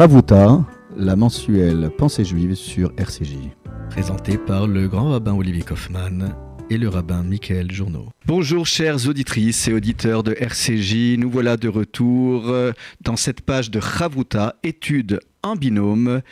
Chavuta, la mensuelle Pensée juive sur RCJ. Présentée par le grand rabbin Olivier Kaufmann et le rabbin Michael Journeau. Bonjour chères auditrices et auditeurs de RCJ, nous voilà de retour dans cette page de Chavuta, étude en binôme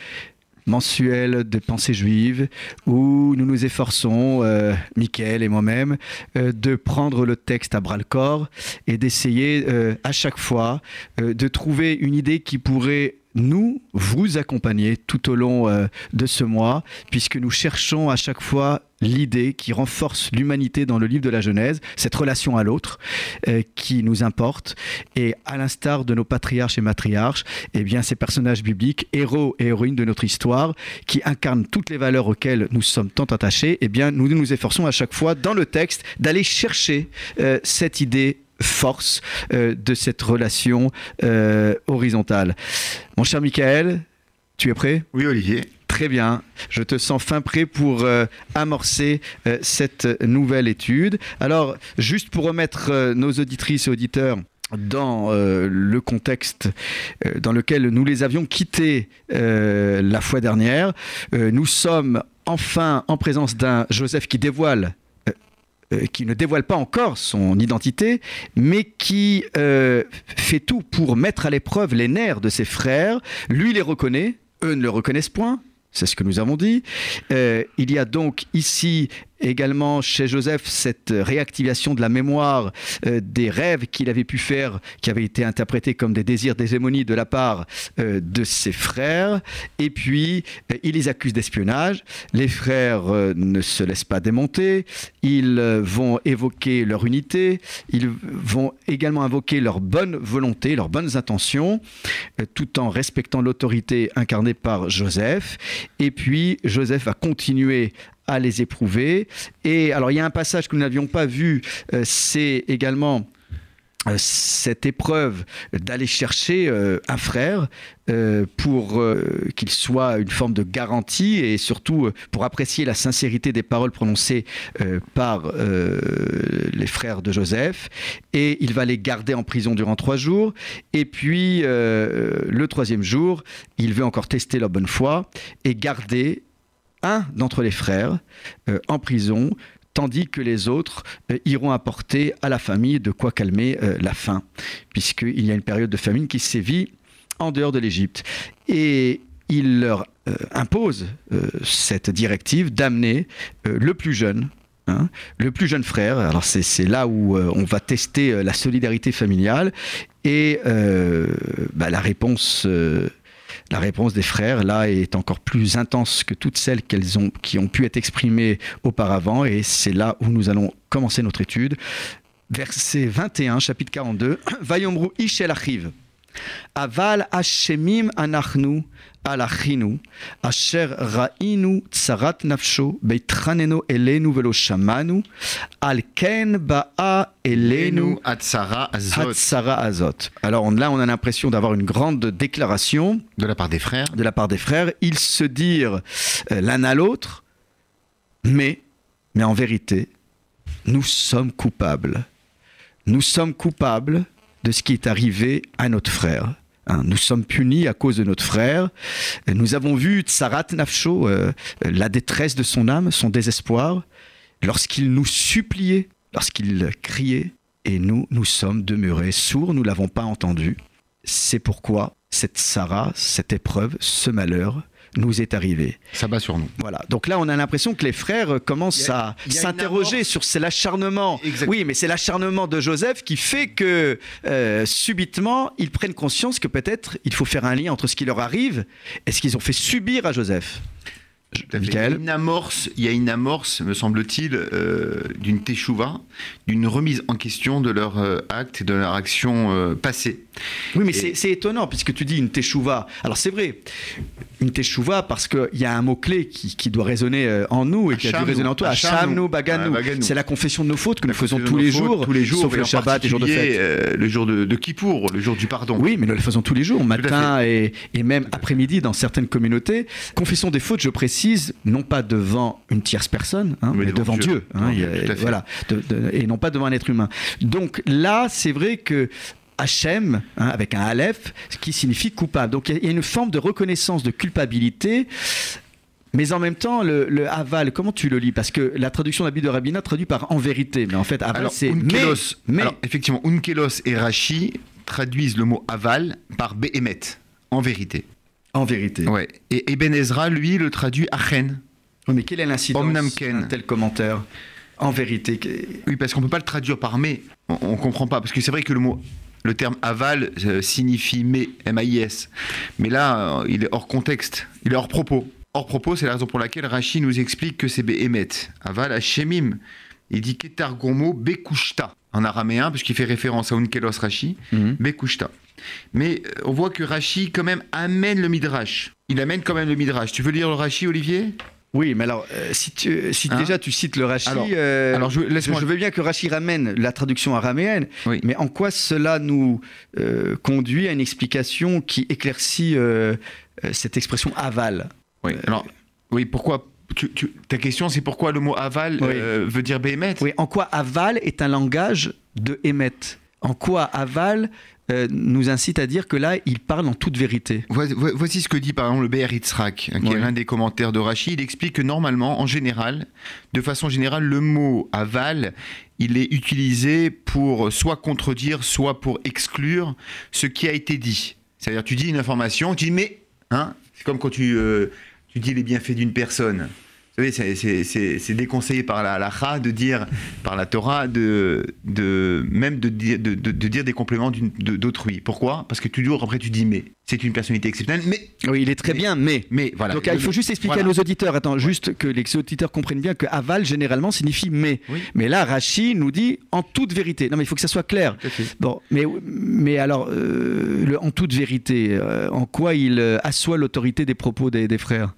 mensuel de pensée juive où nous nous efforçons, euh, Michael et moi-même, euh, de prendre le texte à bras le corps et d'essayer euh, à chaque fois euh, de trouver une idée qui pourrait nous vous accompagner tout au long euh, de ce mois, puisque nous cherchons à chaque fois l'idée qui renforce l'humanité dans le livre de la Genèse, cette relation à l'autre euh, qui nous importe. Et à l'instar de nos patriarches et matriarches, eh bien, ces personnages bibliques, héros et héroïnes de notre histoire, qui incarnent toutes les valeurs auxquelles nous sommes tant attachés, eh bien, nous nous efforçons à chaque fois dans le texte d'aller chercher euh, cette idée force euh, de cette relation euh, horizontale. Mon cher Michael, tu es prêt? Oui, Olivier. Très bien, je te sens fin prêt pour euh, amorcer cette nouvelle étude. Alors, juste pour remettre nos auditrices et auditeurs dans euh, le contexte euh, dans lequel nous les avions quittés euh, la fois dernière, nous sommes enfin en présence d'un Joseph qui dévoile euh, qui ne dévoile pas encore son identité, mais qui euh, fait tout pour mettre à l'épreuve les nerfs de ses frères. Lui les reconnaît, eux ne le reconnaissent point. C'est ce que nous avons dit. Euh, il y a donc ici également chez Joseph cette réactivation de la mémoire euh, des rêves qu'il avait pu faire, qui avaient été interprétés comme des désirs d'hégémonie de la part euh, de ses frères. Et puis, euh, il les accuse d'espionnage. Les frères ne se laissent pas démonter. Ils vont évoquer leur unité. Ils vont également invoquer leur bonne volonté, leurs bonnes intentions, tout en respectant l'autorité incarnée par Joseph. Et puis, Joseph va continuer à les éprouver. Et alors, il y a un passage que nous n'avions pas vu, euh, c'est également euh, cette épreuve d'aller chercher euh, un frère pour qu'il soit une forme de garantie et surtout pour apprécier la sincérité des paroles prononcées par les frères de Joseph. Et il va les garder en prison durant trois jours. Et puis, le troisième jour, il veut encore tester leur bonne foi et garder un d'entre les frères euh, en prison tandis que les autres euh, iront apporter à la famille de quoi calmer euh, la faim, puisqu'il y a une période de famine qui sévit en dehors de l'Égypte. Et il leur impose cette directive d'amener le plus jeune. hein, le plus jeune frère, alors c'est là où on va tester la solidarité familiale et bah, la réponse la réponse des frères, là, est encore plus intense que toutes celles qu'elles ont, qui ont pu être exprimées auparavant. Et c'est là où nous allons commencer notre étude. Verset 21, chapitre 42. Vayomru ish el achiv. Aval hashemim anachnu al achinu, asher ra'inu tsarat nafsho, beitraneno elenu velo shamanu, al ken ba'a elenu Hatsara Azot. Alors on- là, on a l'impression d'avoir une grande déclaration de la part des frères. de la part des frères. Ils se dirent euh, l'un à l'autre, mais, mais en vérité, nous sommes coupables. Nous sommes coupables de ce qui est arrivé à notre frère. Hein, nous sommes punis à cause de notre frère. Nous avons vu Tsarat Nafsho, euh, la détresse de son âme, son désespoir, lorsqu'il nous suppliait, lorsqu'il criait, et nous, nous sommes demeurés sourds, nous l'avons pas entendu. C'est pourquoi cette Sarah, cette épreuve, ce malheur nous est arrivé. Ça bat sur nous. Voilà. Donc là, on a l'impression que les frères commencent a- à s'interroger sur c'est l'acharnement. Oui, mais c'est l'acharnement de Joseph qui fait que euh, subitement, ils prennent conscience que peut-être il faut faire un lien entre ce qui leur arrive et ce qu'ils ont fait subir à Joseph. Il y a une amorce, il y a une amorce, me semble-t-il, euh, d'une teshuva, d'une remise en question de leur euh, acte et de leur action euh, passée. Oui, mais Et- c'est- c'est étonnant puisque tu dis une teshuva. Alors c'est vrai, une teshuva parce qu'il y a un mot-clé qui, qui doit résonner euh, en nous et qui a dû résonner en toi. Hachamnu. Baganu. C'est la confession de nos fautes que nous faisons tous les jours, tous les jours, sauf et le Shabbat et jour de fête. euh, le jour de, de Kippour, le jour du pardon. Oui, mais nous le faisons tous les jours, matin et, et même après-midi dans certaines communautés. Confession des fautes, je précise, non pas devant une tierce personne, hein, mais devant, devant Dieu. Dieu. hein, à fait. voilà, de- de- et non pas devant un être humain. Donc là, c'est vrai que Hachem, hein, avec un Aleph, qui signifie coupable. Donc il y a une forme de reconnaissance de culpabilité. Mais en même temps, le, aval, comment tu le lis? Parce que la traduction de la Bible de Rabina traduit par en vérité, mais en fait, aval, c'est mais, mais. Alors, effectivement, Unkelos et Rashi traduisent le mot aval par Behemet, en vérité. En vérité. Ouais. Et Eben Ezra, lui, le traduit Achen. mais quelle est l'incidence d'un tel commentaire? En vérité. Oui, parce qu'on ne peut pas le traduire par mais. On ne comprend pas. Parce que c'est vrai que le mot le terme aval euh, signifie mais, M-A-I-S. Mais là, euh, il est hors contexte, il est hors propos. Hors propos, c'est la raison pour laquelle Rashi nous explique que c'est Behemet. Aval Hashemim. Il dit Ketargomo Bekushta en araméen, puisqu'il fait référence à Unkelos Rashi, mhm. Bekushta. Mais euh, on voit que Rashi, quand même, amène le Midrash. Il amène quand même le Midrash. Tu veux lire le Rashi, Olivier? Oui, mais alors, euh, si, tu, si hein déjà tu cites le Rashi, alors, euh, je, je, veux bien que Rashi ramène la traduction araméenne, mais en quoi cela nous conduit à une explication qui éclaircit cette expression aval? Oui, alors, oui, pourquoi ta question, c'est pourquoi le mot aval veut dire béhémet Oui, en quoi aval est un langage de émet En quoi aval euh, nous incite à dire que là, il parle en toute vérité. Voici ce que dit par exemple le Be'er Yitzhak, hein, qui est l'un des commentaires de Rachid. Il explique que normalement, en général, de façon générale, le mot aval, il est utilisé pour soit contredire, soit pour exclure ce qui a été dit. C'est-à-dire, tu dis une information, tu dis mais, hein, c'est comme quand tu, euh, tu dis les bienfaits d'une personne c'est déconseillé par la halakha de dire, par la Torah, de, de même de, de, de, dire des compléments d'autrui. Pourquoi? Parce que toujours après tu dis mais. C'est une personnalité exceptionnelle, mais. Oui, il est très bien, mais. Mais voilà. Donc il faut juste expliquer à nos auditeurs, attends, juste que les auditeurs comprennent bien que aval généralement signifie mais. Mais là, Rachi nous dit en toute vérité. Non, mais il faut que ça soit clair. Bon, mais, mais alors, euh, le, en toute vérité, euh, en quoi il euh, assoit l'autorité des propos des, des frères?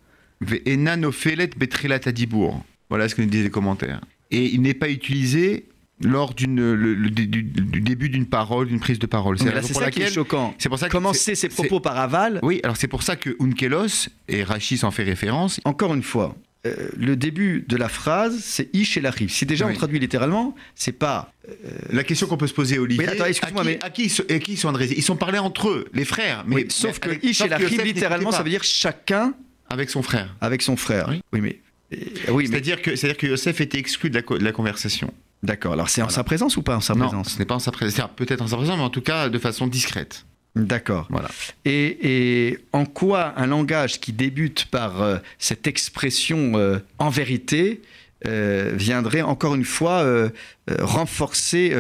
Voilà ce que nous disent les commentaires. Et il n'est pas utilisé lors d'une, du, début d'une parole, d'une prise de parole. C'est ça qui est choquant. C'est pour ça que commencer ses propos par aval. Oui, alors c'est pour ça que Unkelos et Rachis en fait référence. Encore une fois, euh, le début de la phrase, c'est ish et l'arrive. Si déjà on traduit littéralement, c'est pas. Euh, la question qu'on peut se poser, Olivier. Mais attends, excuse-moi, mais. À qui, à qui ils sont adressés? Ils sont parlés entre eux, les frères. Mais, sauf que ish et l'arrive, littéralement, ça veut dire chacun avec son frère. Avec son frère. Oui, mais. oui, c'est-à-dire que c'est-à-dire que Yosef était exclu de la, conversation. D'accord. Alors c'est en sa présence ou pas en sa non, présence ce n'est pas en sa présence. Peut-être en sa présence, mais en tout cas de façon discrète. D'accord. Voilà. Et, en quoi un langage qui débute par euh, cette expression euh, en vérité euh, viendrait encore une fois renforcer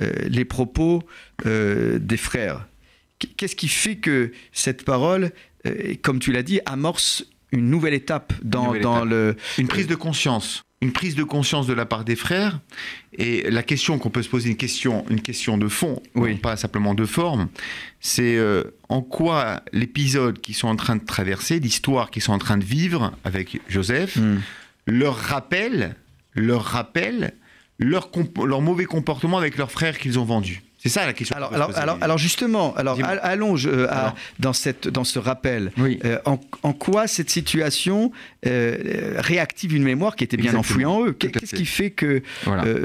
les propos des frères? Qu'est-ce qui fait que cette parole euh, comme tu l'as dit, amorce une nouvelle étape dans, le... Une prise de conscience. Une prise de conscience de la part des frères. Et la question qu'on peut se poser, une question, une question de fond, pas simplement de forme, c'est euh, en quoi l'épisode qu'ils sont en train de traverser, l'histoire qu'ils sont en train de vivre avec Joseph, hmm. leur rappelle, leur rappelle leur, leur mauvais comportement avec leurs frères qu'ils ont vendus. C'est ça la question. Alors, alors, alors, justement, alors allons euh, dans, cette, dans ce rappel. Euh, en, quoi cette situation euh, réactive une mémoire qui était bien enfouie en eux? Qu'est-ce qui fait. que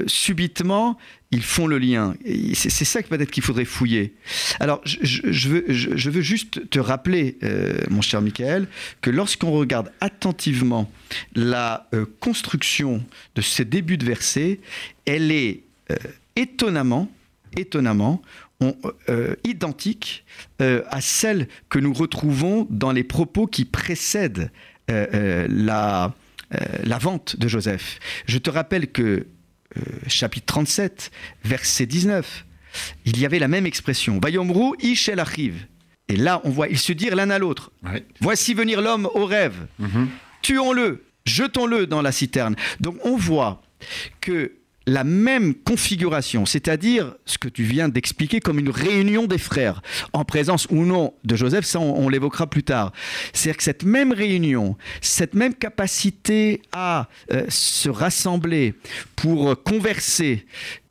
subitement ils font le lien? C'est ça que peut-être qu'il faudrait fouiller. Alors, je, veux, je, veux, juste te rappeler, mon cher Michael, que lorsqu'on regarde attentivement la construction de ces débuts de versets, elle est étonnamment étonnamment, euh, euh, identiques euh, à celles que nous retrouvons dans les propos qui précèdent la, la vente de Joseph. Je te rappelle que chapitre 37, verset 19, il y avait la même expression. Vayomru achiv. Et là, on voit, ils se dirent l'un à l'autre. Voici venir l'homme au rêve. Mhm. Tuons-le, jetons-le dans la citerne. Donc on voit que la même configuration, c'est-à-dire ce que tu viens d'expliquer comme une réunion des frères, en présence ou non de Joseph, ça on, l'évoquera plus tard. C'est-à-dire que cette même réunion, cette même capacité à euh, se rassembler pour converser,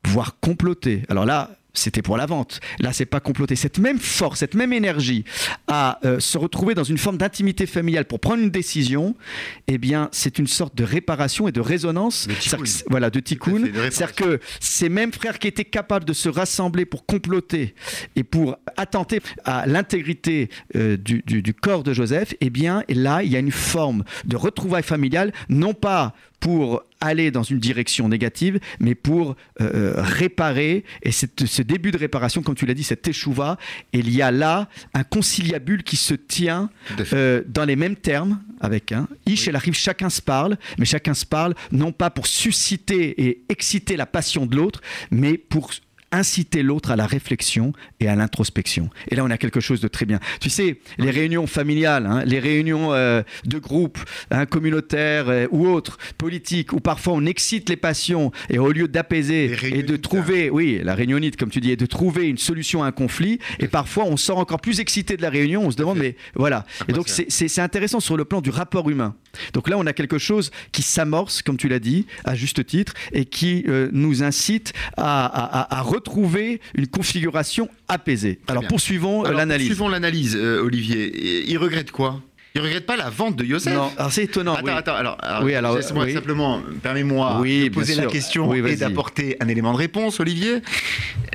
voire comploter, alors là, c'était pour la vente. Là, c'est pas comploté. Cette même force, cette même énergie à euh, se retrouver dans une forme d'intimité familiale pour prendre une décision, eh bien, c'est une sorte de réparation et de résonance. voilà, de tikkun. C'est-à-dire que ces mêmes frères qui étaient capables de se rassembler pour comploter et pour attenter à l'intégrité euh, du, du, corps de Joseph, eh bien, là, il y a une forme de retrouvailles familiales, non pas pour aller dans une direction négative, mais pour euh, euh, réparer. Et ce début de réparation, comme tu l'as dit, cette échouva, il y a là un conciliabule qui se tient euh, dans les mêmes termes, avec un Ish et l'arrive, chacun se parle, mais chacun se parle non pas pour susciter et exciter la passion de l'autre, mais pour inciter l'autre à la réflexion et à l'introspection. Et là, on a quelque chose de très bien. Tu sais, les réunions familiales, hein, les réunions euh, de groupe, hein, communautaires euh, ou autres, politiques, où parfois on excite les passions et au lieu d'apaiser et de trouver, oui, la réunionite, comme tu dis, et de trouver une solution à un conflit, et parfois on sort encore plus excité de la réunion, on se demande, mais voilà. Et donc c'est intéressant sur le plan du rapport humain. Donc là, on a quelque chose qui s'amorce, comme tu l'as dit, à juste titre, et qui euh, nous incite à, à, à retrouver une configuration apaisée. Alors poursuivons euh, l'analyse. Poursuivons l'analyse, euh, Olivier. Il regrette quoi? Il regrette pas la vente de Yosef. Non, c'est étonnant. Attends, attends, alors, oui, alors simplement, permets-moi de poser la question et d'apporter un élément de réponse, Olivier.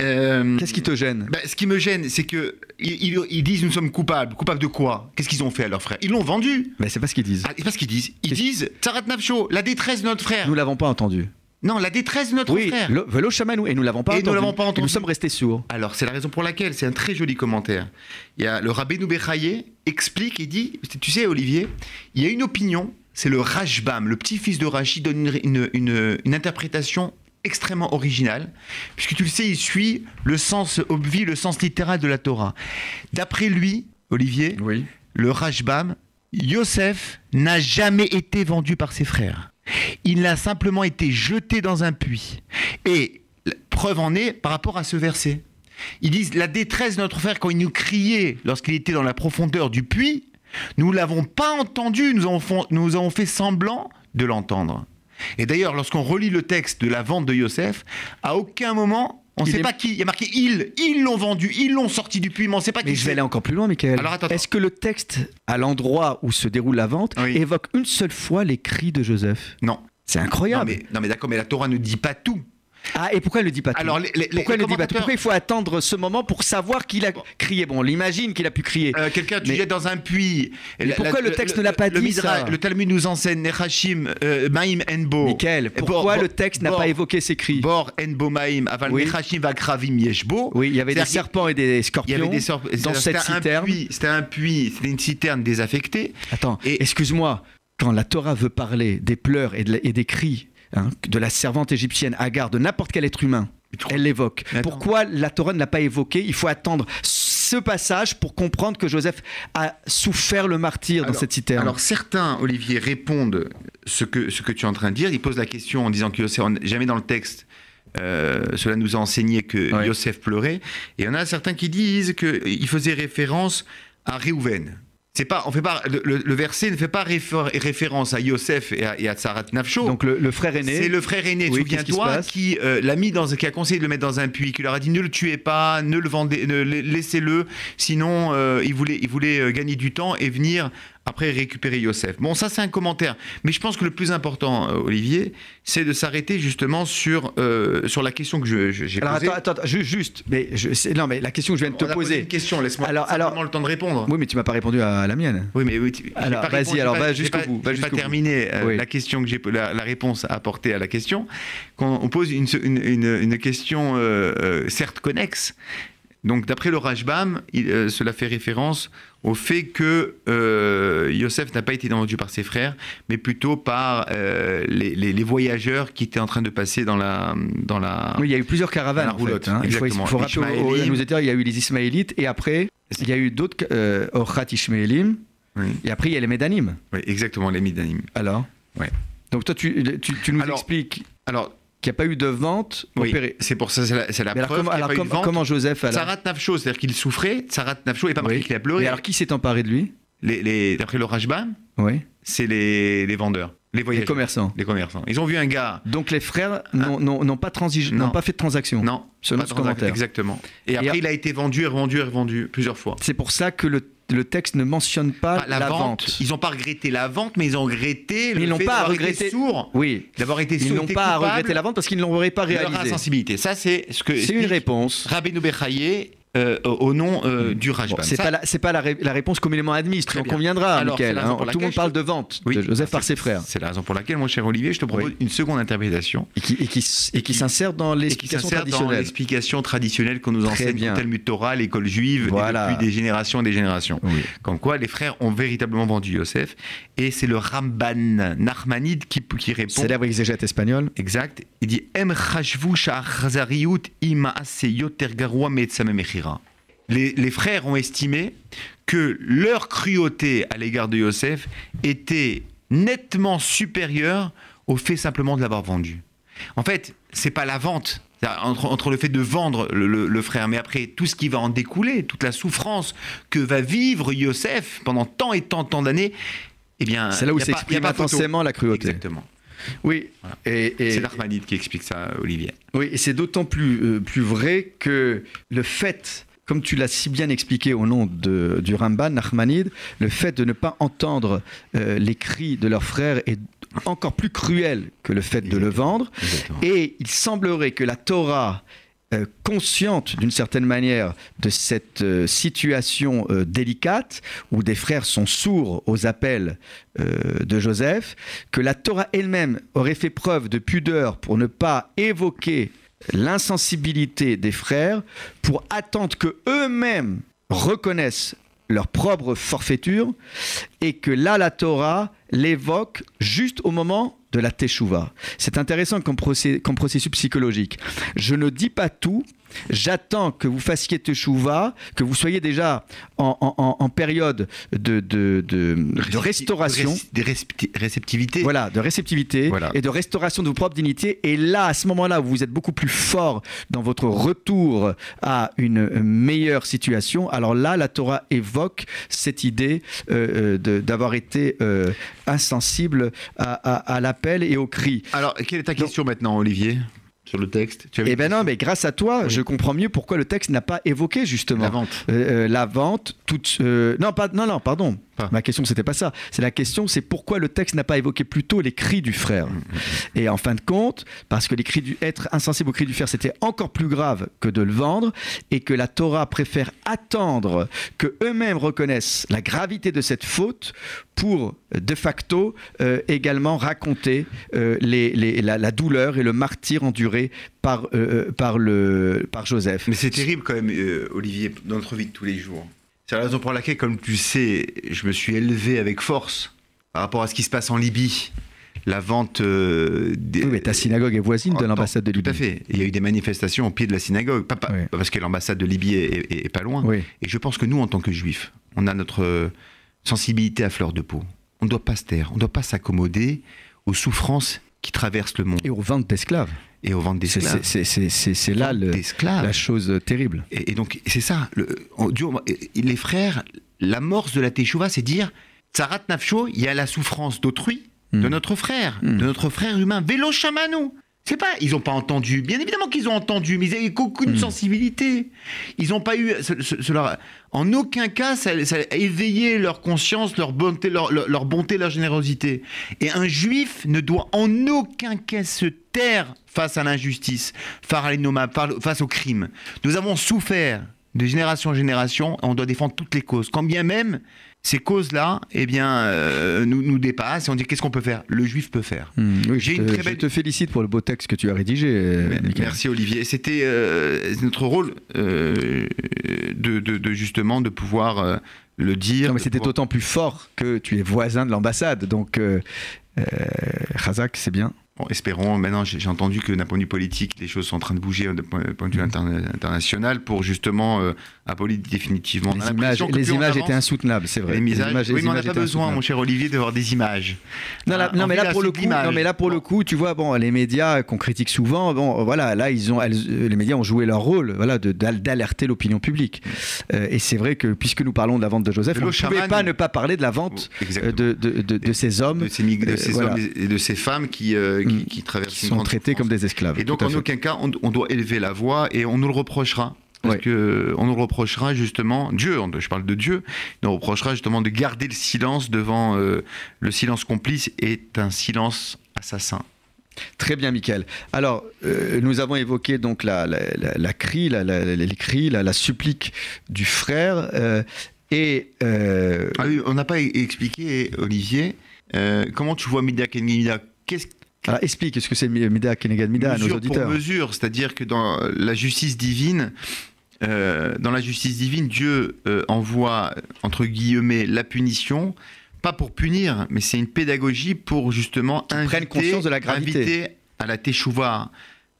Euh, Qu'est-ce qui te gêne? bah, Ce qui me gêne, c'est que ils, disent nous sommes coupables. Coupables de quoi? Qu'est-ce qu'ils ont fait à leur frère? Ils l'ont vendu. Mais c'est pas ce qu'ils disent. Ah, c'est pas ce qu'ils disent. Ils disent Tsarat Nafcho, la détresse de notre frère. Nous l'avons pas entendu. Non, la détresse de notre oui, frère. Le, vélo chamanou, et nous l'avons pas, Nous l'avons pas entendu. nous sommes restés sourds. Alors, c'est la raison pour laquelle, c'est un très joli commentaire. Il y a le rabbin Noubechaye explique et dit, tu sais Olivier, il y a une opinion, c'est le Rajbam, le petit-fils de Rashi donne une, une, interprétation extrêmement originale, puisque tu le sais, il suit le sens obvi, le sens littéral de la Torah. D'après lui, Olivier, oui. le Rajbam, Yosef n'a jamais été vendu par ses frères. Il a simplement été jeté dans un puits. Et preuve en est par rapport à ce verset. Ils disent la détresse de notre frère quand il nous criait lorsqu'il était dans la profondeur du puits, nous l'avons pas entendu, nous avons, nous avons fait semblant de l'entendre. Et d'ailleurs, lorsqu'on relit le texte de la vente de Yosef, à aucun moment on ne sait pas qui. Il y a marqué ils. Ils l'ont vendu. Ils l'ont sorti du puits, mais on ne sait pas qui. Mais je vais aller encore plus loin, Michael. Est-ce que le texte, à l'endroit où se déroule la vente, évoque une seule fois les cris de Joseph? Non. C'est incroyable. Non mais, non mais d'accord, mais la Torah ne dit pas tout. Ah, et pourquoi il ne le dit pas tout Alors, pourquoi, il dit pas pourquoi il faut attendre ce moment pour savoir qu'il a crié Bon, on l'imagine qu'il a pu crier. Euh, quelqu'un, tu jettes dans un puits. Mais pourquoi le texte ne l'a pas dit ça Le Talmud nous enseigne Nechashim euh, Maim Enbo. Michael, pourquoi le texte n'a pas évoqué ces cris Bor Enbo Maim, Aval Nechashim Vakravim Yeshbo. Oui, il y avait des serpents et des scorpions il y avait des dans cette citerne. C'était un puits, c'était une citerne désaffectée. Attends, excuse-moi, quand la Torah veut parler des pleurs et des cris Hein, de la servante égyptienne Agar, de n'importe quel être humain. Elle l'évoque. Pourquoi la Torah ne l'a pas évoqué? Il faut attendre ce passage pour comprendre que Joseph a souffert le martyr dans cette citerne. Alors certains, Olivier, répondent ce que, ce que tu es en train de dire. Ils posent la question en disant que Yosef, jamais dans le texte, euh, cela nous a enseigné que Yosef pleurait. Et il y en a certains qui disent qu'il faisait référence à Réhouven. C'est pas, on fait pas, le, verset ne fait pas référence à Yosef et à, et Tsarat Nafsho. Donc le, frère aîné. C'est le frère aîné, souviens-toi, qui, euh, l'a mis dans, qui a conseillé de le mettre dans un puits, qui leur a dit ne le tuez pas, ne le vendez, ne, laissez-le, sinon euh, il voulait, il voulait euh, gagner du temps et venir après récupérer Yosef. Bon, ça c'est un commentaire, mais je pense que le plus important, euh, Olivier, c'est de s'arrêter justement sur, euh, sur la question que j'ai posée. Alors attends, attends, juste, mais je, non, mais la question que je viens de te poser. une question, laisse-moi alors, alors, le temps de répondre. Oui, mais tu m'as pas répondu à, la mienne. Oui, mais oui, alors vas-y, alors va jusqu'au bout. Je pas terminé euh, la question que j'ai, la, réponse à apporter à la question. Quand on pose une, une, une, question certes connexe, donc d'après le Rajbam, il, cela fait référence au fait que euh, Yosef n'a pas été vendu par ses frères, mais plutôt par euh, les, voyageurs qui étaient en train de passer dans la... Dans la oui, il y a eu plusieurs caravanes, en fait, hein. Il faut, faut rappeler aux, il y a eu les Ismaélites, et après, il y a eu d'autres, euh, Orchat Ishmaélim, et après, il y a les Médanim. Oui, exactement, les Médanim. Alors? Ouais. Donc toi, tu, tu, nous expliques... Alors, qu'il n'y a pas eu de vente opérée. C'est pour ça, c'est la, preuve. Alors, comment, alors comment Joseph alors... Sarat Nafcho, c'est-à-dire qu'il souffrait. Sarat Nafcho n'est pas marqué qu'il a pleuré. Et alors qui s'est emparé de lui? Les, D'après le Rajba, oui. c'est les, les vendeurs. Les voyageurs. Les commerçants. Les commerçants. Ils ont vu un gars. Donc les frères n'ont n'ont- n'ont pas, Non. n'ont pas fait de transaction. Non. Selon ce commentaire. Exactement. Et Et après, a- il a été vendu et revendu et revendu plusieurs fois. C'est pour ça que le, le texte ne mentionne pas Ah, la, vente. Ils n'ont pas regretté la vente, mais ils ont regretté le ils n'ont fait pas d'avoir été regretter- sourds. Oui. D'avoir été Ils sourds. n'ont été pas à regretter la vente parce qu'ils ne l'auraient pas leur réalisé. insensibilité. Ça, c'est ce que. C'est une réponse. Rabbeinu Bechaye euh, au nom euh, du Rajban. Bon, c'est Ça- pas la, c'est pas la, ré- la réponse communément admise, Très on bien. conviendra, Alors, Michael, hein. Tout le monde parle de vente Oui, de Joseph c'est- par ses frères. C'est la raison pour laquelle, mon cher Olivier, je te propose Oui. une seconde interprétation. Et qui, et qui, et qui s'insère dans l'explication s'insère dans traditionnelle. l'explication traditionnelle qu'on nous Très enseigne bien. au Talmud Torah, l'école juive, Voilà. depuis des générations et des générations. Oui. Comme quoi, les frères ont véritablement vendu Yosef. Et c'est le Ramban Nachmanide qui, qui répond. Célèbre exégète espagnol. Exact. Il dit Em chashvu sha'achzariyut ima'ase yoter mechira. Les, les frères ont estimé que leur cruauté à l'égard de Yosef était nettement supérieure au fait simplement de l'avoir vendu. En fait, c'est pas la vente. Entre, entre le fait de vendre le, le- le frère, mais après tout ce qui va en découler, toute la souffrance que va vivre Yosef pendant tant et tant, tant d'années, eh bien, C'est là où s'exprime intensément la cruauté. Exactement. Oui. Voilà. Et, et- C'est l'Armanide qui explique ça, Olivier. Oui, et c'est d'autant plus, euh, plus vrai que le fait, comme tu l'as si bien expliqué au nom de, du Ramban, Nachmanide, le fait de ne pas entendre euh, les cris de leurs frères est encore plus cruel que le fait de le vendre. Exactement. Et il semblerait que la Torah, euh, consciente d'une certaine manière de cette euh, situation euh, délicate, où des frères sont sourds aux appels de Joseph, que la Torah elle-même aurait fait preuve de pudeur pour ne pas évoquer l'insensibilité des frères, pour attendre que eux-mêmes reconnaissent leur propre forfaiture, et que là, la Torah l'évoque juste au moment de la teshuva. C'est intéressant comme processus psychologique. Je ne dis pas tout, j'attends que vous fassiez teshuva, que vous soyez déjà en, en- en- en période de, de- de- de restauration. De récepti- réceptivité. Voilà, de réceptivité Voilà. et de restauration de vos propres dignités. Et là, à ce moment-là, vous êtes beaucoup plus fort dans votre retour à une meilleure situation, alors là, la Torah évoque cette idée euh, euh, d'avoir été euh, insensible à, à- à l'appel et au cri. Alors, quelle est ta question maintenant, Olivier, sur le texte Tu Eh ben non, mais grâce à toi, Oui. je comprends mieux pourquoi le texte n'a pas évoqué justement La vente. Euh, euh, la vente, toute. euh, non, pas, non, non, pardon. Ma question, c'était pas ça. C'est la question, c'est pourquoi le texte n'a pas évoqué plutôt les cris du frère. Et en fin de compte, parce que les cris du être insensible aux cris du frère, c'était encore plus grave que de le vendre, et que la Torah préfère attendre que eux-mêmes reconnaissent la gravité de cette faute pour de facto également raconter les- les- la, la douleur et le martyr enduré par, euh, par, le, par Joseph. Mais c'est terrible quand même, euh, Olivier, dans notre vie de tous les jours. C'est la raison pour laquelle, comme tu sais, je me suis élevé avec force par rapport à ce qui se passe en Libye. La vente euh, des... Oui, mais ta synagogue est voisine de Attends, l'ambassade de Libye. Tout à fait. Il y a eu des manifestations au pied de la synagogue, pas, pas- Oui. parce que l'ambassade de Libye est, est- est pas loin. Oui. Et je pense que nous, en tant que juifs, on a notre euh, sensibilité à fleur de peau. On ne doit pas se taire, on ne doit pas s'accommoder aux souffrances qui traversent le monde Et aux ventes d'esclaves. Et aux ventes d'esclaves. C'est là le- la chose terrible. Et, et donc, c'est ça. Le, les frères, l'amorce de la Teshuvah, c'est dire Tsarat Nafsho, il y a la souffrance d'autrui, de Mm. notre frère, Mm. de notre frère humain. Vélo chamanou. C'est pas, ils n'ont pas entendu. Bien évidemment qu'ils ont entendu, mais ils n'avaient aucune Mm. sensibilité. Ils n'ont pas eu. ce- ce- cela- en aucun cas, ça, ça a éveillé leur conscience, leur bonté, leur, leur- leur bonté, leur générosité. Et un juif ne doit en aucun cas se taire face à l'injustice, face au crime. Nous avons souffert de génération en génération, on doit défendre toutes les causes. Quand bien même ces causes-là, eh bien, euh, nous, nous dépassent et on dit qu'est-ce qu'on peut faire? Le juif peut faire. Hmm, oui, J'ai je, une te, très je belle- te félicite pour le beau texte que tu as rédigé. euh. Merci Olivier. C'était euh, notre rôle euh, de, de- de justement de pouvoir le dire. Non, mais c'était pouvoir- d'autant plus fort que tu es voisin de l'ambassade. Donc, Razak, c'est bien. Espérons. Maintenant, j'ai entendu que d'un point de vue politique, les choses sont en train de bouger d'un point de vue international pour justement euh, abolir définitivement. Les images, les images étaient insoutenables, c'est vrai. Les, images, oui, mais on n'a pas besoin, mon cher Olivier, d'avoir des images. Non, non mais là pour le coup, non, mais là pour le coup, tu vois, bon, les médias qu'on critique souvent, bon, voilà, là ils ont, les médias ont joué leur rôle, voilà, d'alerter l'opinion publique. Euh, et c'est vrai que puisque nous parlons de la vente de Joseph, on ne pouvait pas ne pas parler de la vente euh, de, de, de, ces hommes, de ces, hommes et de ces femmes qui, qui, qui, traversent qui sont traités comme des esclaves. Et donc en aucun cas, on, doit élever la voix et on nous le reprochera. Parce que on nous reprochera justement, Dieu, je parle de Dieu, nous reprochera justement de garder le silence devant euh, le silence complice est un silence assassin. Très bien, Michael. Alors, euh, nous avons évoqué donc la, la, la, cri, la, les cris, la, supplique du frère. Euh, et ah oui, on n'a pas expliqué, Olivier, comment tu vois Mida Qu'est-ce alors explique, ce que c'est Mida Kenegan Mida à nos auditeurs pour mesure, c'est-à-dire que dans la justice divine, euh, dans la justice divine, Dieu euh, envoie, entre guillemets, la punition, pas pour punir, mais c'est une pédagogie pour justement inviter, conscience de la gravité. à la teshuva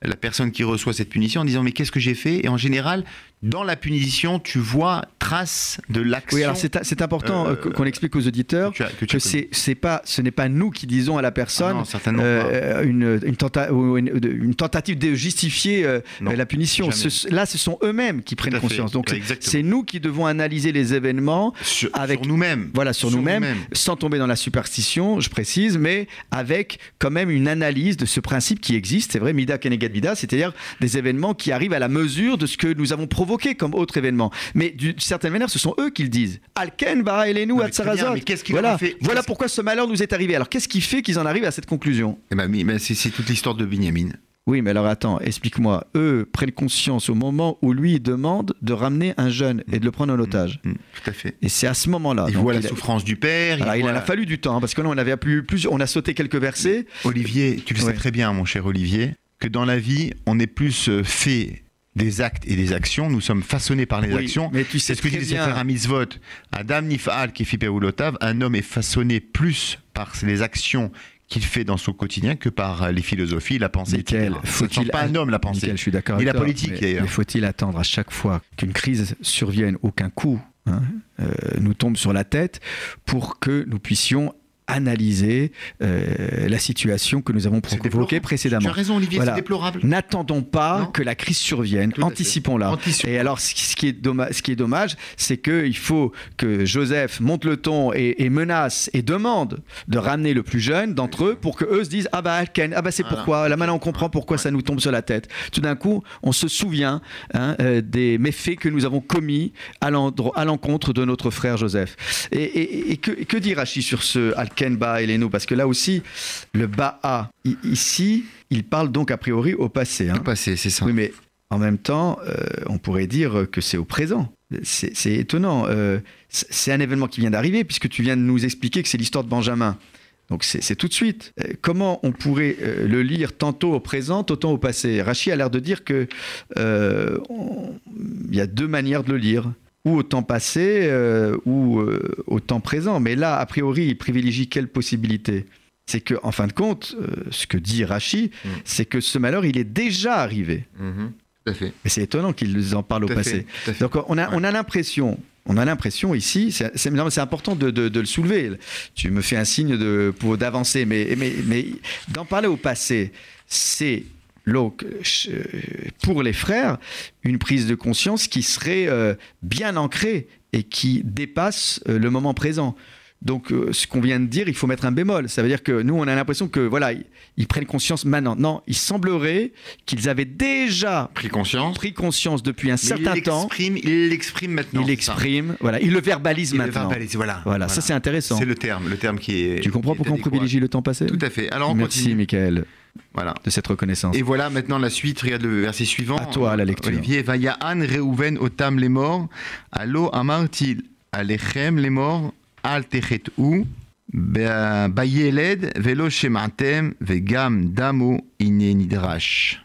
la personne qui reçoit cette punition en disant mais qu'est-ce que j'ai fait? Et en général, dans la punition, tu vois trace de l'action. Oui, alors c'est important euh, qu'on explique aux auditeurs que, que, c'est pas, ce n'est pas nous qui disons à la personne ah euh, une, une, tentative de justifier euh, la punition. là, ce sont eux-mêmes qui prennent conscience. Donc c'est nous qui devons analyser les événements sur, avec nous-mêmes. Voilà, sur, nous-mêmes, sans tomber dans la superstition, je précise, mais avec quand même une analyse de ce principe qui existe. C'est vrai, Mida Kenegad Mida, c'est-à-dire des événements qui arrivent à la mesure de ce que nous avons provoqué comme autre événement. Mais d'une certaine manière, ce sont eux qui le disent. Alken, Bara Elenu, Atsarazot. Voilà, voilà pourquoi ce malheur nous est arrivé. Alors qu'est-ce qui fait qu'ils en arrivent à cette conclusion? Eh ben, mais c'est toute l'histoire de Binyamin. Oui, mais alors attends, explique-moi. Eux prennent conscience au moment où lui demande de ramener un jeune et de le prendre en otage. Mm, mm, tout à fait. Et c'est à ce moment-là. Il voit la souffrance du père. Il, il en a fallu du temps, hein, parce que là, on avait plus, plus, on a sauté quelques versets. Olivier, tu le sais très bien, mon cher Olivier, que dans la vie, on est plus euh, fait des actes et des actions. Nous sommes façonnés par les actions. Mais tu sais ce que disait frère un mitzvot. Adam Nifal fait un homme est façonné plus par les actions qu'il fait dans son quotidien que par les philosophies, la pensée. faut-il pas un homme la pensée. je suis d'accord. Et la politique d'ailleurs. Mais faut-il attendre à chaque fois qu'une crise survienne, aucun coup hein, euh, nous tombe sur la tête pour que nous puissions analyser euh, la situation que nous avons provoquée précédemment. Tu as raison, Olivier, c'est déplorable. N'attendons pas que la crise survienne, anticipons-la. Et alors, ce qui est dommage, ce qui est dommage, c'est qu'il faut que Joseph monte le ton et, menace et demande de ramener le plus jeune d'entre eux pour que eux se disent ah bah Ken, ah bah c'est pourquoi? Là maintenant on comprend pourquoi ça nous tombe sur la tête. Tout d'un coup, on se souvient hein, euh, des méfaits que nous avons commis à l'encontre de notre frère Joseph. Et, que, que dit Rachid sur ce Ken Ba et parce que là aussi, le Ba'a, ici, il parle donc a priori au passé. Hein. Au passé, c'est ça. Oui, mais en même temps, euh, on pourrait dire que c'est au présent. C'est étonnant. Euh, c'est un événement qui vient d'arriver, puisque tu viens de nous expliquer que c'est l'histoire de Benjamin. Donc c'est tout de suite. Euh, comment on pourrait le lire tantôt au présent, tantôt au passé? Rachid a l'air de dire que il y a deux manières de le lire ou au temps passé euh, ou euh, au temps présent. Mais là, a priori, il privilégie quelle possibilité? C'est que, en fin de compte, euh, ce que dit Rachi, mm. c'est que ce malheur, il est déjà arrivé. Mm-hmm. Tout à fait. Mais c'est étonnant qu'il en parle au passé. Donc on a, on a l'impression on a l'impression ici, c'est important de, de, le soulever. Tu me fais un signe d'avancer, mais, mais, mais d'en parler au passé, c'est pour les frères, une prise de conscience qui serait euh, bien ancrée et qui dépasse euh, le moment présent. Donc, ce qu'on vient de dire, il faut mettre un bémol. Ça veut dire que nous, on a l'impression que voilà, ils, prennent conscience maintenant. Non, il semblerait qu'ils avaient déjà pris conscience, pris conscience depuis un certain temps. Ils l'expriment maintenant. Ils l'expriment, voilà, ils le verbalisent maintenant. Le voilà, voilà, ça c'est intéressant. C'est le terme, le terme qui est. Tu comprends pourquoi on privilégie le temps passé? Tout à fait. Alors on Merci, Michael. Voilà. De cette reconnaissance. Et voilà maintenant la suite. Regarde le verset suivant. À toi la lecture. Olivier, Vayaan Reuven Otam les morts. Allo Amartil Alechem les morts. Al Techet ou. Bayeled Velo Shematem Vegam Damo Inenidrash.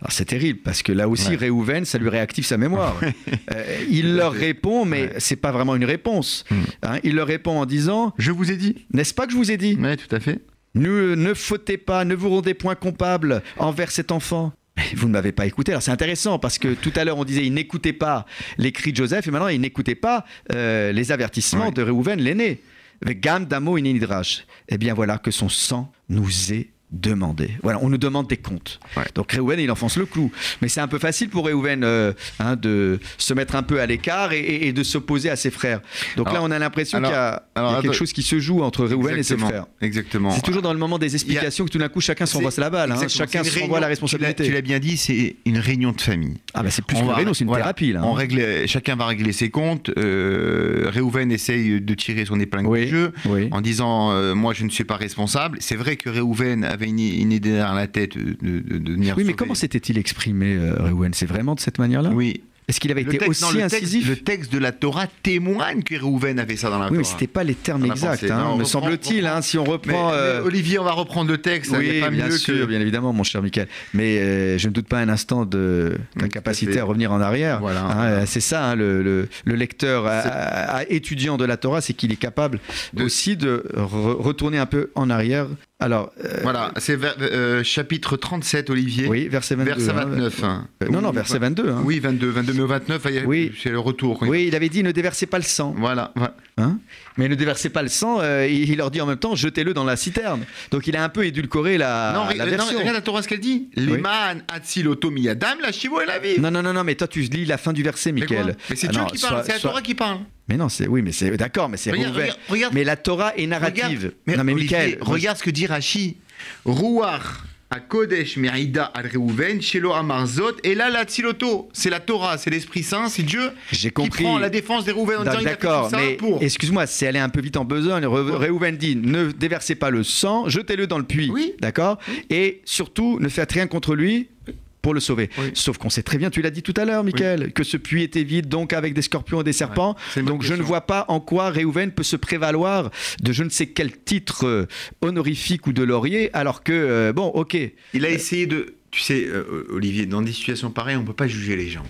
Alors c'est terrible parce que là aussi ouais. ça lui réactive sa mémoire. Euh, il leur répond, mais c'est pas vraiment une réponse. Hmm. Hein, il leur répond en disant Je vous ai dit. N'est-ce pas que je vous ai dit? Oui, tout à fait. Ne, ne fautez pas, ne vous rendez point coupable envers cet enfant. Vous ne m'avez pas écouté. Alors c'est intéressant parce que tout à l'heure on disait il n'écoutait pas les cris de Joseph et maintenant il n'écoutait pas euh, les avertissements Oui. de Réhouven l'aîné. Gam damo inidrash. Eh bien voilà que son sang nous est demandé. Voilà, on nous demande des comptes. Ouais. Donc Réhouven il enfonce le clou. Mais c'est un peu facile pour Réhouven euh, hein, de se mettre un peu à l'écart et, et- et de s'opposer à ses frères. Donc là Alors- on a l'impression qu'il y a, il y a alors, quelque chose qui se joue entre Réhouven et ses frères. Exactement. C'est toujours dans le moment des explications que tout d'un coup chacun s'envoie la balle. hein. Chacun s'envoie la responsabilité. Tu l'as bien dit, c'est une réunion de famille. Ah bah c'est plus qu'une réunion, c'est une voilà. thérapie là. On hein. règle, chacun va régler ses comptes. Euh, Réhouven essaye de tirer son épingle Oui. du jeu Oui. en disant euh, Moi, je ne suis pas responsable. C'est vrai que Réhouven avait une, une idée derrière la tête de, de- de venir Oui, mais sauver- comment s'était-il exprimé, euh, C'est vraiment de cette manière-là? Oui. Est-ce qu'il avait Le été texte, non, aussi le texte- incisif? le texte de la Torah témoigne que Réhouven avait ça dans la Oui, mais Torah. c'était pas les termes exacts, hein, Non, me semble-t-il. hein, si on Mais, reprend. mais, euh, Olivier, on va reprendre le texte. Oui, pas bien mieux sûr, que... bien évidemment, mon cher Michael. Mais euh, je ne doute pas un instant de ta capacité à revenir en arrière. Voilà. Hein, euh, c'est ça, le, le- le lecteur à- à- à- étudiant de la Torah, c'est qu'il est capable De- aussi de re- retourner un peu en arrière. Alors, euh, Voilà, c'est vers- euh, chapitre 37, Olivier. oui, verset 22. Verset hein. 29. hein. Euh, non, non, verset 22. hein. Oui, 22, 22, mais au 29, il y a- Oui. c'est le retour. Oui, il avait dit ne déversez pas le sang. Voilà, voilà. Hein? Mais ne déversez pas le sang, euh, il il leur dit en même temps jetez-le dans la citerne. Donc il a un peu édulcoré la, non, la re- non, version. regarde la Torah ce qu'elle dit. Miyadam la shivo et la vie. Non, non, non, non, mais toi tu lis la fin du verset, Michael. Mais c'est Ah Dieu qui parle, c'est la Torah qui parle. Mais non, c'est oui, mais c'est d'accord, mais c'est Réhouven. regarde. Mais la Torah est narrative. Regarde, mais non, mais Michael, regarde ce que dit Rashi. Ruach à Kodesh Merida al Reuven, Shelo Amarzot, et là la Tziloto. C'est la Torah, c'est l'Esprit Saint, c'est Dieu j'ai qui compris. prend la défense des Reuven en disant D'accord, mais pour. excuse-moi, c'est allé un peu vite en besogne. Re- Réhouven dit ne déversez pas le sang, jetez-le dans le puits. Oui. D'accord? Et surtout, ne faites rien contre lui pour le sauver. Oui. Sauf qu'on sait très bien, tu l'as dit tout à l'heure, Michael, que ce puits était vide, donc avec des scorpions et des serpents. donc je ne vois pas en quoi Réhouven peut se prévaloir de je ne sais quel titre euh, honorifique ou de laurier, alors que, euh, bon, ok. Il a essayé de. Tu sais, euh, Olivier, dans des situations pareilles, on ne peut pas juger les gens.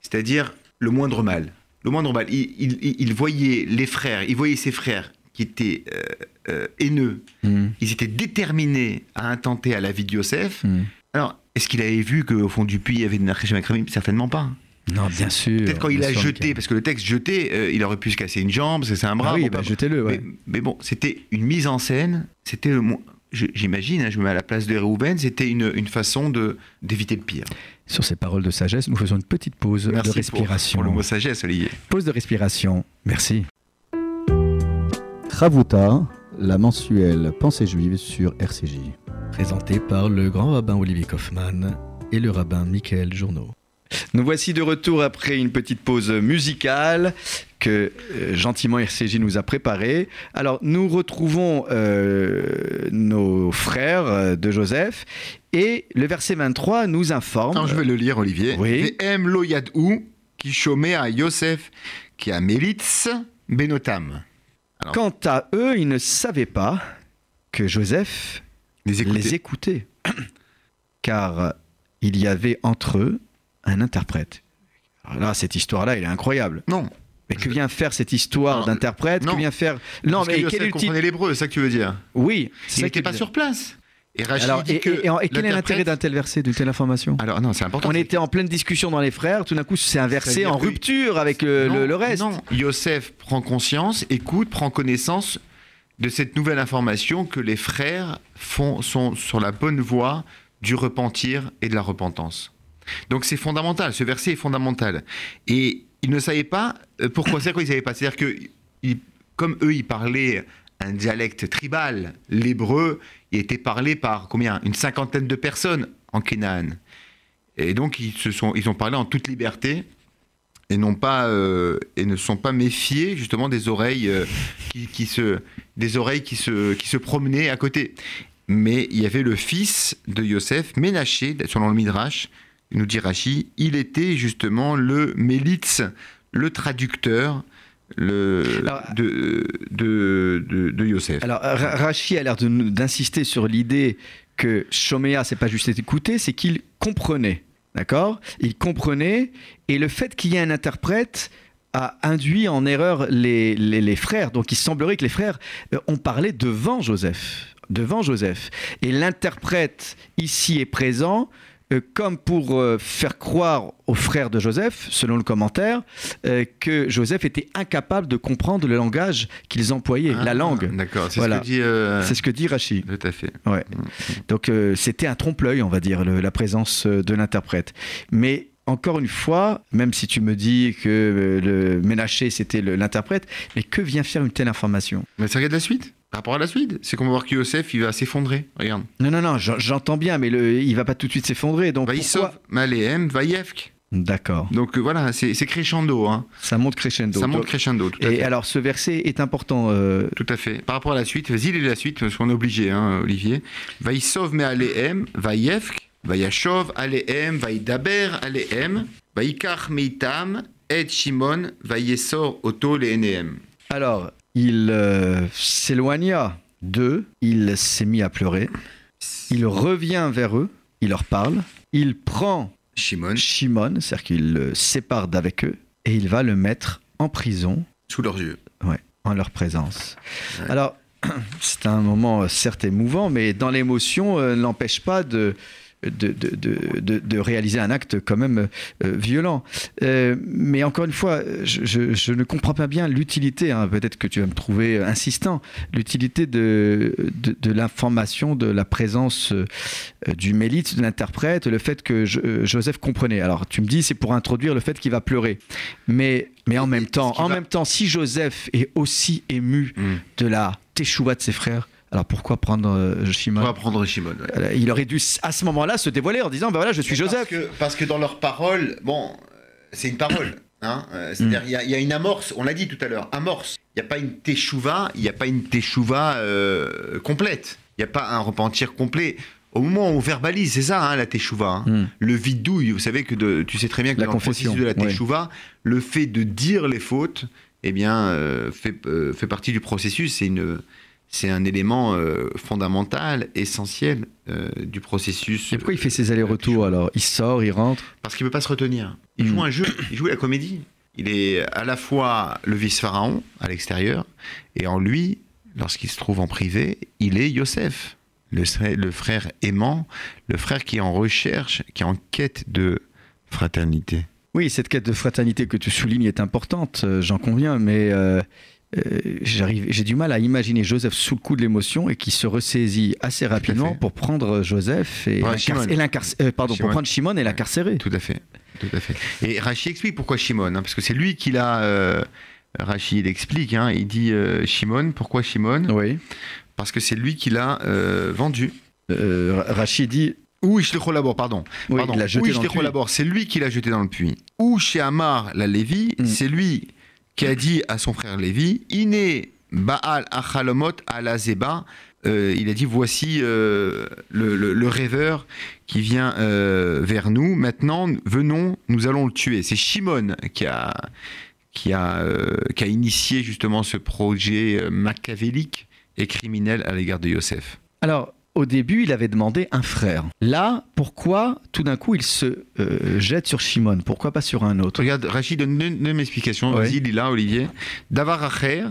C'est-à-dire le moindre mal. Le moindre mal. Il, il- il- il voyait les frères, il voyait ses frères qui étaient euh, euh, haineux. Hmm. Ils étaient déterminés à intenter à la vie de Yosef. Hmm. Alors, est-ce qu'il avait vu qu'au fond du puits, il y avait de Nachrichim Akramim Certainement pas. Non, bien sûr. Peut-être quand il a jeté, parce que le texte jeté, euh, il aurait pu se casser une jambe, c'est un bras. Ah oui, bon, bah, jetez-le, ouais. mais, mais bon, c'était une mise en scène, c'était le J'imagine, hein, je me mets à la place de Réhouven, c'était une, une façon de d'éviter le pire. Sur ces paroles de sagesse, nous faisons une petite pause Merci de pour- respiration. Pour, le mot sagesse, Olivier. Pause de respiration. Merci. Ravuta, la mensuelle Pensée juive sur RCJ. Présenté par le grand rabbin Olivier Kaufmann et le rabbin Michael Journeau. Nous voici de retour après une petite pause musicale que euh, gentiment RCJ nous a préparée. Alors nous retrouvons euh, nos frères euh, de Joseph et le verset 23 nous informe. Alors, je vais le lire, Olivier. Oui. Ve'em lo yad'u qui chômait à Yosef qui a Mélitz Benotam. Quant à eux, ils ne savaient pas que Joseph Les écouter. les car il y avait entre eux un interprète. Alors là, cette histoire-là, elle est incroyable. Non. Mais que vient faire cette histoire d'interprète? Que vient faire Non, Parce que mais Yosef quel est le l'hébreu, c'est ça que tu veux dire Oui, c'est Il n'était pas sur place. Et Rachid Alors, dit et, que et- et- et quel est l'intérêt d'un tel verset, d'une telle information? Alors non, c'est important. On était en pleine discussion dans les frères, tout d'un coup, c'est inversé C'est-à-dire en que- rupture avec le, Non, le- le reste. Non, Yosef prend conscience, écoute, prend connaissance de cette nouvelle information que les frères font, sont sur la bonne voie du repentir et de la repentance. Donc c'est fondamental, ce verset est fondamental. Et ils ne savaient pas euh, pourquoi c'est quoi ils ne savaient pas? C'est-à-dire que comme eux, ils parlaient un dialecte tribal, l'hébreu, il était parlé par combien? Une cinquantaine de personnes en Canaan. Et donc ils, se sont, ils ont parlé en toute liberté et non pas euh, et ne sont pas méfiés justement des oreilles euh, qui, qui se des oreilles qui se qui se promenaient à côté. Mais il y avait le fils de Yosef, Ménaché, selon le Midrash, nous dit Rashi, il était justement le Mélitz, le traducteur le, Alors, de, de, de, de Yosef. Alors, Ra- Rachi a l'air d'insister sur l'idée que Shoméa, c'est pas juste écouter, c'est qu'il comprenait. D'accord? Il comprenait, et le fait qu'il y ait un interprète a induit en erreur les, les- les frères. Donc il semblerait que les frères euh, ont parlé devant Joseph. devant Joseph. Et l'interprète ici est présent comme pour euh, faire croire aux frères de Joseph, selon le commentaire, euh, que Joseph était incapable de comprendre le langage qu'ils employaient, la Ah, langue. D'accord, c'est Voilà. ce que dit. euh, C'est ce que dit Rachid. Tout à fait. Ouais. Donc euh, c'était un trompe-l'œil, on va dire, le- la présence euh, de l'interprète. Mais encore une fois, même si tu me dis que euh, le Ménaché c'était l'interprète, mais que vient faire une telle information? Mais ça regarde la suite? Par rapport à la suite, c'est qu'on va voir que Yosef, il va s'effondrer. Regarde. Non, non, non, j'en- j'entends bien, mais le, il va pas tout de suite s'effondrer. Donc pourquoi Vaïsov, Maléem, Vaïevk. D'accord. Donc euh, voilà, c'est crescendo. Hein. Ça monte crescendo. Ça monte Donc- crescendo, tout à Et fait. alors ce verset est important. euh, Tout à fait. Par rapport à la suite, vas-y, lis la suite, parce qu'on est obligé, hein, Olivier. Vaïsov me alehem, vaïevk, vaïachov alehem, vaïdaber alehem, vaïkar meitam, et shimon, vaïesor oto lehenehem. Alors, il euh, s'éloigna d'eux, il s'est mis à pleurer, il revient vers eux, il leur parle, il prend Shimon, Shimon, c'est-à-dire qu'il le sépare d'avec eux, et il va le mettre en prison sous leurs yeux. en leur présence. Ouais. Alors, c'est un moment euh, certes émouvant, mais dans l'émotion, euh, n'empêche pas de, de, de, de- de- réaliser un acte quand même euh, violent. Euh, mais encore une fois, je, je- je ne comprends pas bien l'utilité, hein, peut-être que tu vas me trouver insistant, l'utilité de, de, l'information, de la présence euh, du mélite, de l'interprète, le fait que Jo- Joseph comprenait. Alors, tu me dis, c'est pour introduire le fait qu'il va pleurer. Mais, mais en même temps, en va- même temps, si Joseph est aussi ému Hmm. de la teshuva de ses frères, alors pourquoi prendre euh, Shimon On va prendre Shimon. ouais. Euh, Il aurait dû à ce moment-là se dévoiler en disant ben voilà, je suis Parce Joseph. que, parce que dans leurs paroles, bon, euh, c'est une parole. Hein C'est-à-dire, il y a- il y, a une amorce, on l'a dit tout à l'heure, amorce. Il n'y a pas une teshuva, il n'y a pas une teshuva euh, complète. Il n'y a pas un repentir complet. Au moment où on verbalise, c'est ça, hein, la teshuva. hein. Hmm. Le vidouille, vous savez que de- tu sais très bien que La dans confession, le processus de la ouais. teshuva, le fait de dire les fautes, eh bien, euh, fait, euh, fait partie du processus. C'est une, c'est un élément euh, fondamental, essentiel euh, du processus. Et pourquoi il fait ses allers-retours alors? Il sort, il rentre? Parce qu'il ne peut pas se retenir. Il joue un jeu, il joue la comédie. Il est à la fois le vice-pharaon à l'extérieur, et en lui, lorsqu'il se trouve en privé, il est Yosef, le, frère- le frère aimant, le frère qui est en recherche, qui est en quête de fraternité. Oui, cette quête de fraternité que tu soulignes est importante, euh, j'en conviens, mais euh, j'arrive, j'ai du mal à imaginer Joseph sous le coup de l'émotion et qui se ressaisit assez rapidement pour prendre Joseph et, et euh, pardon, Shimon. pour prendre Shimon et l'incarcérer. Tout à fait. Tout à fait. Et Rachid explique pourquoi Shimon, hein, parce que c'est lui qui l'a. euh, Rachid explique, hein, il dit euh, Shimon, pourquoi Shimon? Oui. Parce que c'est lui qui l'a euh, vendu. Euh, Rachid dit Ou collabore, pardon. oui, Pardon. il l'a jeté collabore, c'est lui qui l'a jeté dans le puits. Ou chez Amar, la Lévi, Mm. c'est lui qui a dit à son frère Lévi, Iné Baal Achalomot Alazeba, euh, il a dit voici euh, le, rêveur qui vient euh, vers nous. Maintenant, venons, nous allons le tuer. C'est Shimon qui a, qui a, euh, qui a initié justement ce projet machiavélique et criminel à l'égard de Yosef. Alors, au début, il avait demandé un frère. Là, pourquoi tout d'un coup il se euh, jette sur Shimon? Pourquoi pas sur un autre? Regarde, Rachid donne une, une explication. Vas-y, Lila, Olivier. Davar Acher,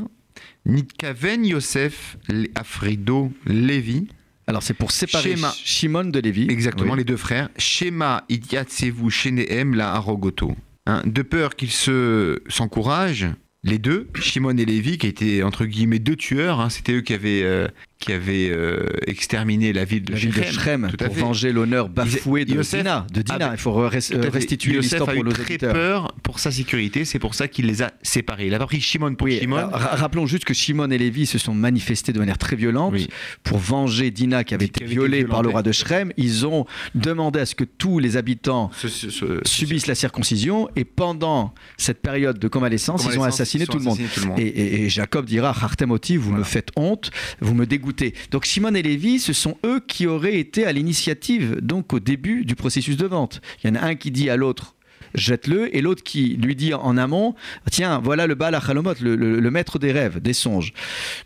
Nitkaven Yosef, Afrido, Lévi. Alors, c'est pour séparer. Shimon de Lévi. Exactement, Oui. les deux frères. Shema, Idiatsevu, Shenehem, la Arogoto. Hein, de peur qu'ils se s'encouragent, les deux, Shimon et Lévi, qui étaient entre guillemets deux tueurs, hein, c'était eux qui avaient, euh, qui avaient euh, exterminé la ville de La ville de Shechem. Shrem, Tout pour venger l'honneur bafoué de Yosef Dina. De Dina, avait- il faut fait. restituer l'histoire a pour nos très peur pour sa sécurité, c'est pour ça qu'il les a séparés. Il a pas pris Shimon pour Oui, Shimon. alors, rappelons juste que Shimon et Lévi se sont manifestés de manière très violente Oui. pour venger Dina qui avait Qui été avait été violée par le roi de Shrem. Ils ont demandé à ce que tous les habitants Ce- ce- ce- subissent la circoncision et pendant cette période de convalescence, ils ont assassiné ils tout le monde. assassiné tout le monde. Et, et- et Jacob dira Hartemoti, vous me faites honte, vous me dégoûtez. Donc Shimon et Lévi, ce sont eux qui auraient été à l'initiative, donc au début du processus de vente. Il y en a un qui dit à l'autre jette-le, et l'autre qui lui dit en amont tiens, voilà le Baal Achalomot, le, le- maître des rêves, des songes.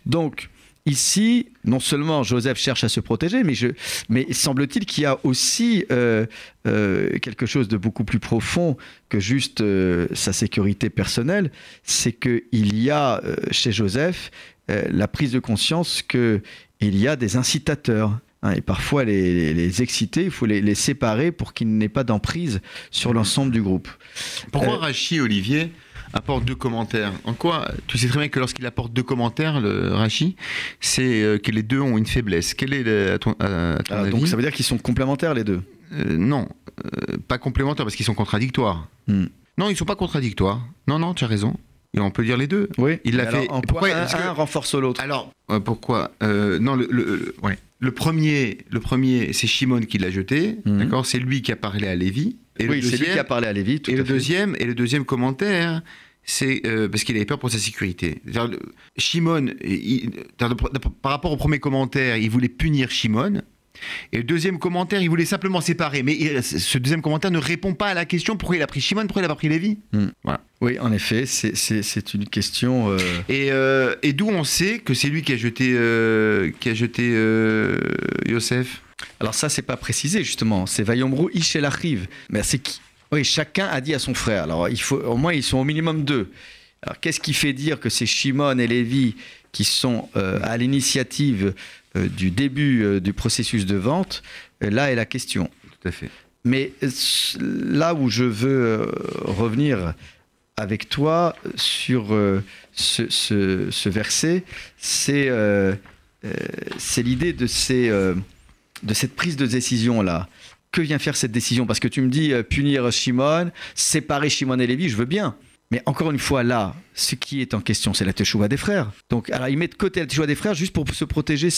Donc, ici, non seulement Joseph cherche à se protéger, mais, je, semble-t-il qu'il y a aussi euh, euh, quelque chose de beaucoup plus profond que juste euh, sa sécurité personnelle. C'est qu'il y a chez Joseph la prise de conscience qu'il y a des incitateurs. Hein, et parfois, les, les, exciter, il faut les, les séparer pour qu'ils n'aient pas d'emprise sur l'ensemble du groupe. Pourquoi Rachid, Olivier, apporte deux commentaires? En quoi Tu sais très bien que lorsqu'il apporte deux commentaires, le Rachi, c'est euh, que les deux ont une faiblesse. Quel est à ton, ah, Donc ça veut dire qu'ils sont complémentaires les deux? Euh, Non, euh, pas complémentaires parce qu'ils sont contradictoires. Hmm. Non, ils sont pas contradictoires. Non, non, tu as raison. Et on peut dire les deux. Oui. Il l'a fait. En pourquoi un, renforce l'autre Alors pourquoi Non, le, le, ouais. le, premier, le premier, c'est Shimon qui l'a jeté. Hmm. D'accord, c'est lui qui a parlé à Lévi. Et oui, c'est lui qui a parlé à Lévi. et, le deuxième, et le deuxième commentaire, c'est euh, parce qu'il avait peur pour sa sécurité. Shimon, par rapport au premier commentaire, il voulait punir Shimon. Et le deuxième commentaire, il voulait simplement séparer. Mais ce deuxième commentaire ne répond pas à la question pourquoi il a pris Shimon, pourquoi il n'a pas pris Lévi. Hmm. Voilà. Oui, en effet, c'est une question. Euh, et, euh, et d'où on sait que c'est lui qui a jeté, qui a jeté Yosef? Alors ça, c'est pas précisé justement. C'est Vayomrou Ishelachiv. Mais c'est qui? Oui, chacun a dit à son frère. Alors il faut, au moins, ils sont au minimum deux. Alors qu'est-ce qui fait dire que c'est Shimon et Lévi qui sont euh, à l'initiative euh, du début euh, du processus de vente Là est la question. Tout à fait. Mais là où je veux revenir avec toi sur ce, ce, verset, c'est l'idée de ces de cette prise de décision-là. Que vient faire cette décision? Parce que tu me dis euh, punir Shimon, séparer Shimon et Lévi, je veux bien. Mais encore une fois, là, ce qui est en question, c'est la teshuva des frères. Donc, alors, il met de côté la teshuva des frères juste pour se protéger.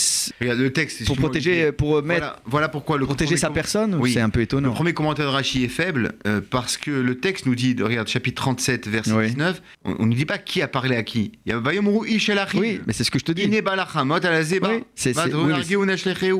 Regarde le texte. Pour protéger, pour mettre. Voilà, pourquoi le protéger sa personne. Oui. C'est un peu étonnant. Le premier commentaire de Rachi est faible euh, parce que le texte nous dit, regarde, chapitre 37, verset 19, on ne dit pas qui a parlé à qui. Il y a Oui, mais c'est ce que je te dis. Oui, c'est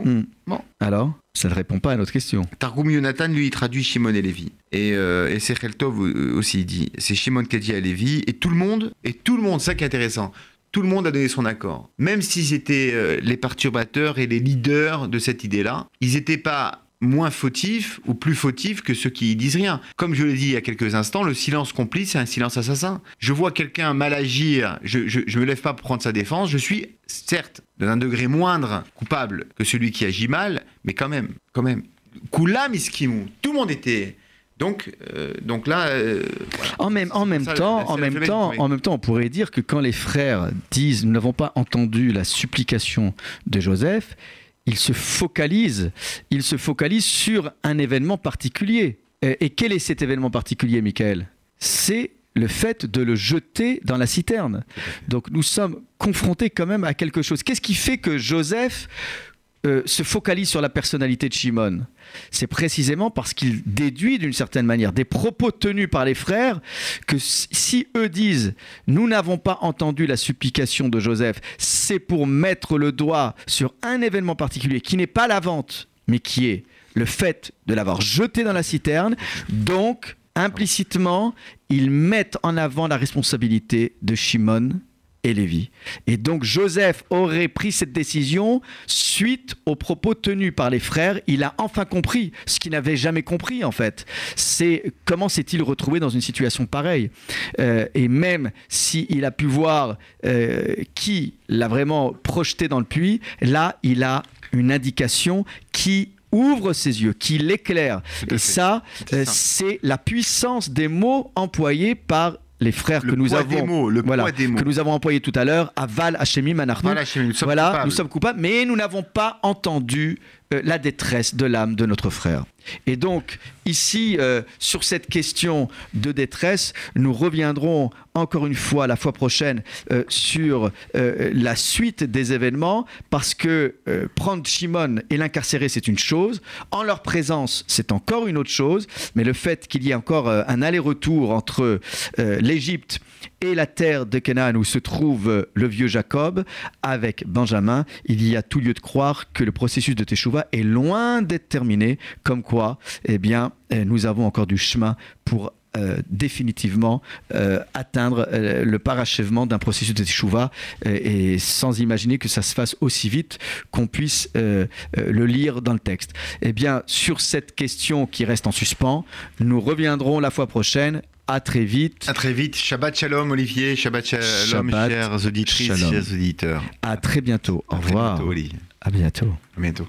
hmm. Bon. Alors ça ne répond pas à notre question. Targum Yonatan, lui, il traduit Shimon et Lévi. Et, euh, et Tov euh, aussi, il dit c'est Shimon qui a dit à Lévi, et tout le monde, et tout le monde, ça qui est intéressant, tout le monde a donné son accord. Même s'ils étaient euh, les perturbateurs et les leaders de cette idée-là, ils n'étaient pas moins fautifs ou plus fautifs que ceux qui disent rien. Comme je l'ai dit il y a quelques instants, le silence complice, c'est un silence assassin. Je vois quelqu'un mal agir, je, je, me lève pas pour prendre sa défense, je suis certes d'un degré moindre coupable que celui qui agit mal, mais quand même, quand même. Kula miskimu, tout le monde était donc, euh, donc là, euh, en même, en même temps, en même temps, en même temps, on pourrait dire que quand les frères disent nous n'avons pas entendu la supplication de Joseph, il se focalise, il se focalise sur un événement particulier. Et, quel est cet événement particulier, Michael? C'est le fait de le jeter dans la citerne. Donc nous sommes confrontés quand même à quelque chose. Qu'est-ce qui fait que Joseph euh, se focalise sur la personnalité de Shimon C'est précisément parce qu'il déduit d'une certaine manière des propos tenus par les frères que si eux disent nous n'avons pas entendu la supplication de Joseph, c'est pour mettre le doigt sur un événement particulier qui n'est pas la vente, mais qui est le fait de l'avoir jeté dans la citerne. Donc, implicitement, ils mettent en avant la responsabilité de Shimon et Lévi. Et donc Joseph aurait pris cette décision suite aux propos tenus par les frères. Il a enfin compris ce qu'il n'avait jamais compris en fait. C'est comment s'est-il retrouvé dans une situation pareille? Euh, et même s'il a pu voir euh, qui l'a vraiment projeté dans le puits, là il a une indication qui ouvre ses yeux, qui l'éclaire. Et ça, euh, c'est la puissance des mots employés par les frères que nous avons, le voilà, que nous avons employé tout à l'heure, Aval, Hachemi, Manarnou. Voilà, nous sommes coupables, mais nous n'avons pas entendu euh, la détresse de l'âme de notre frère. Et donc, ici, euh, sur cette question de détresse, nous reviendrons encore une fois la fois prochaine euh, sur la suite des événements, parce que prendre Shimon et l'incarcérer, c'est une chose, en leur présence, c'est encore une autre chose, mais le fait qu'il y ait encore un aller-retour entre l'Égypte et la terre de Canaan où se trouve le vieux Jacob avec Benjamin, il y a tout lieu de croire que le processus de Teshuvah est loin d'être terminé, comme quoi, eh bien, eh, nous avons encore du chemin pour définitivement atteindre le parachèvement d'un processus de teshuva et sans imaginer que ça se fasse aussi vite qu'on puisse le lire dans le texte. Eh bien, sur cette question qui reste en suspens, nous reviendrons la fois prochaine à très vite. À très vite. Shabbat shalom, Olivier. Shabbat shalom, chers auditrices, chers auditeurs. À très bientôt. Au revoir. Bientôt, Olivier. À bientôt. À bientôt.